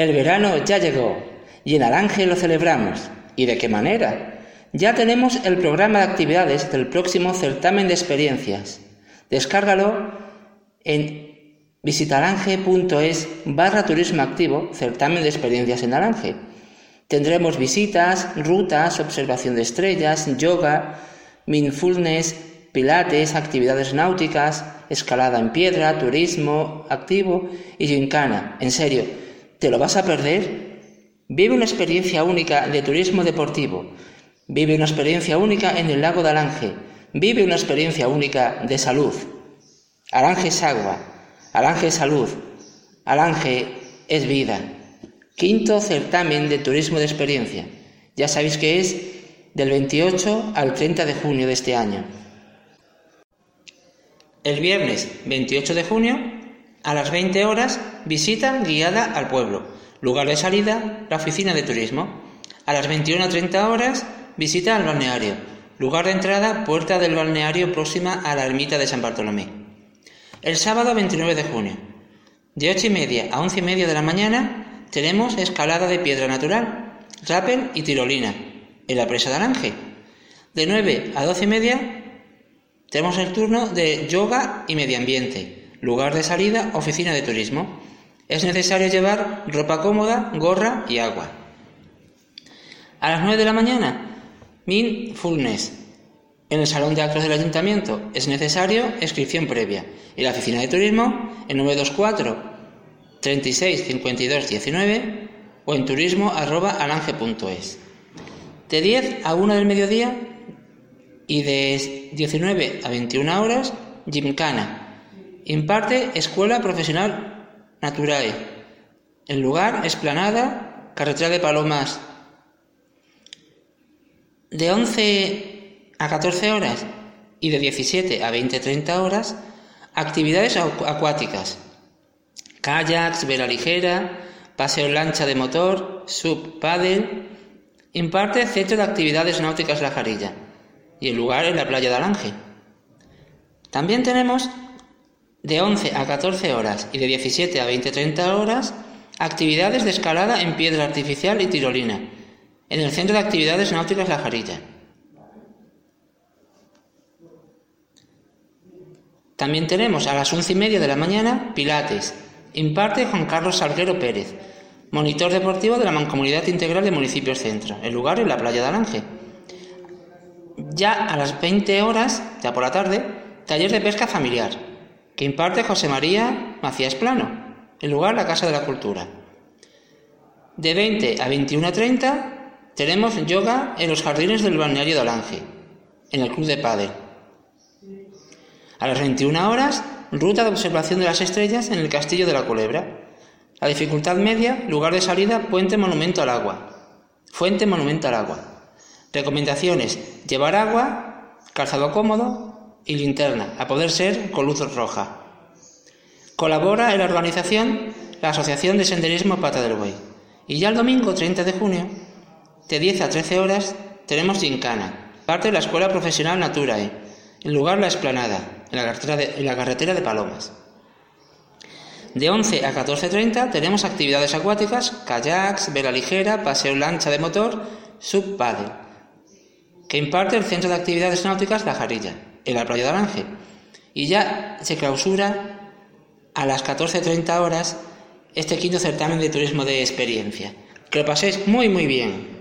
El verano ya llegó y en Alange lo celebramos. ¿Y de qué manera? Ya tenemos el programa de actividades del próximo certamen de experiencias. Descárgalo en visitalange.es barra turismo activo, certamen de experiencias en Alange. Tendremos visitas, rutas, observación de estrellas, yoga, mindfulness, pilates, actividades náuticas, escalada en piedra, turismo activo y gincana. En serio, ¿te lo vas a perder? Vive una experiencia única de turismo deportivo. Vive una experiencia única en el lago de Alange. Vive una experiencia única de salud. Alange es agua. Alange es salud. Alange es vida. Quinto certamen de turismo de experiencia. Ya sabéis que es del 28 al 30 de junio de este año. El viernes 28 de junio, a las 20 horas, visita guiada al pueblo. Lugar de salida, la oficina de turismo. A las 21.30 horas, visita al balneario. Lugar de entrada, puerta del balneario próxima a la ermita de San Bartolomé. El sábado 29 de junio, de 8 y media a 11 y media de la mañana, tenemos escalada de piedra natural, rappel y tirolina, en la presa de Alange. De 9 a 12 y media, tenemos el turno de yoga y medio ambiente. Lugar de salida, oficina de turismo. Es necesario llevar ropa cómoda, gorra y agua. A las 9 de la mañana, Mindfulness. En el salón de actos del ayuntamiento es necesario inscripción previa. En la oficina de turismo, en 924 36 52 19 o en turismo arroba alange.es. De 10 a 1 del mediodía y de 19 a 21 horas, Gymkhana. Imparte Escuela Profesional Naturae. El lugar, esplanada, carretera de Palomas. De 11 a 14 horas y de 17 a 20-30 horas, actividades acuáticas. Kayaks, vela ligera, paseo en lancha de motor, sub paddle. Imparte Centro de Actividades Náuticas La Jarilla y el lugar en la playa de Alange. También tenemos de 11 a 14 horas y de 17 a 20-30 horas, actividades de escalada en piedra artificial y tirolina, en el Centro de Actividades Náuticas La Jarilla. También tenemos a las 11 y media de la mañana Pilates, imparte Juan Carlos Salguero Pérez, monitor deportivo de la Mancomunidad Integral de Municipios Centro, el lugar en la playa de Alange. Ya a las 20 horas, ya por la tarde, taller de pesca familiar, que imparte José María Macías Plano, en lugar la Casa de la Cultura. De 20 a 21.30 tenemos yoga en los jardines del balneario de Alange, en el Club de Padel. A las 21 horas, ruta de observación de las estrellas en el Castillo de la Culebra. La dificultad media, lugar de salida, puente monumento al agua. Fuente monumento al agua. Recomendaciones, llevar agua, calzado cómodo, y linterna, a poder ser con luz roja. Colabora en la organización la Asociación de Senderismo Pata del Buey. Y ya el domingo 30 de junio, de 10 a 13 horas, tenemos Gincana, parte de la Escuela Profesional Naturae, en lugar La Esplanada, en la carretera de, Palomas. De 11 a 14.30 tenemos actividades acuáticas, kayaks, vela ligera, paseo lancha de motor, sub que imparte el Centro de Actividades Náuticas La Jarilla en la playa de Aranje. Y ya se clausura a las 14.30 horas este quinto certamen de turismo de experiencia. Que lo paséis muy muy bien.